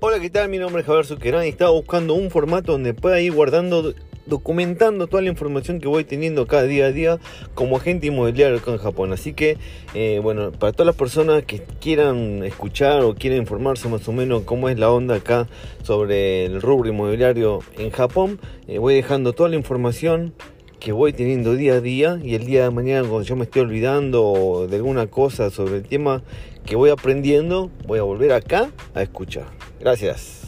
Hola, ¿qué tal? Mi nombre es Javier Zuckerán y estaba buscando un formato donde pueda ir guardando, documentando toda la información que voy teniendo cada día a día como agente inmobiliario acá en Japón. Así que, eh, bueno, para todas las personas que quieran escuchar o quieran informarse más o menos cómo es la onda acá sobre el rubro inmobiliario en Japón, eh, voy dejando toda la información que voy teniendo día a día y el día de mañana cuando yo me estoy olvidando de alguna cosa sobre el tema que voy aprendiendo, voy a volver acá a escuchar. Gracias.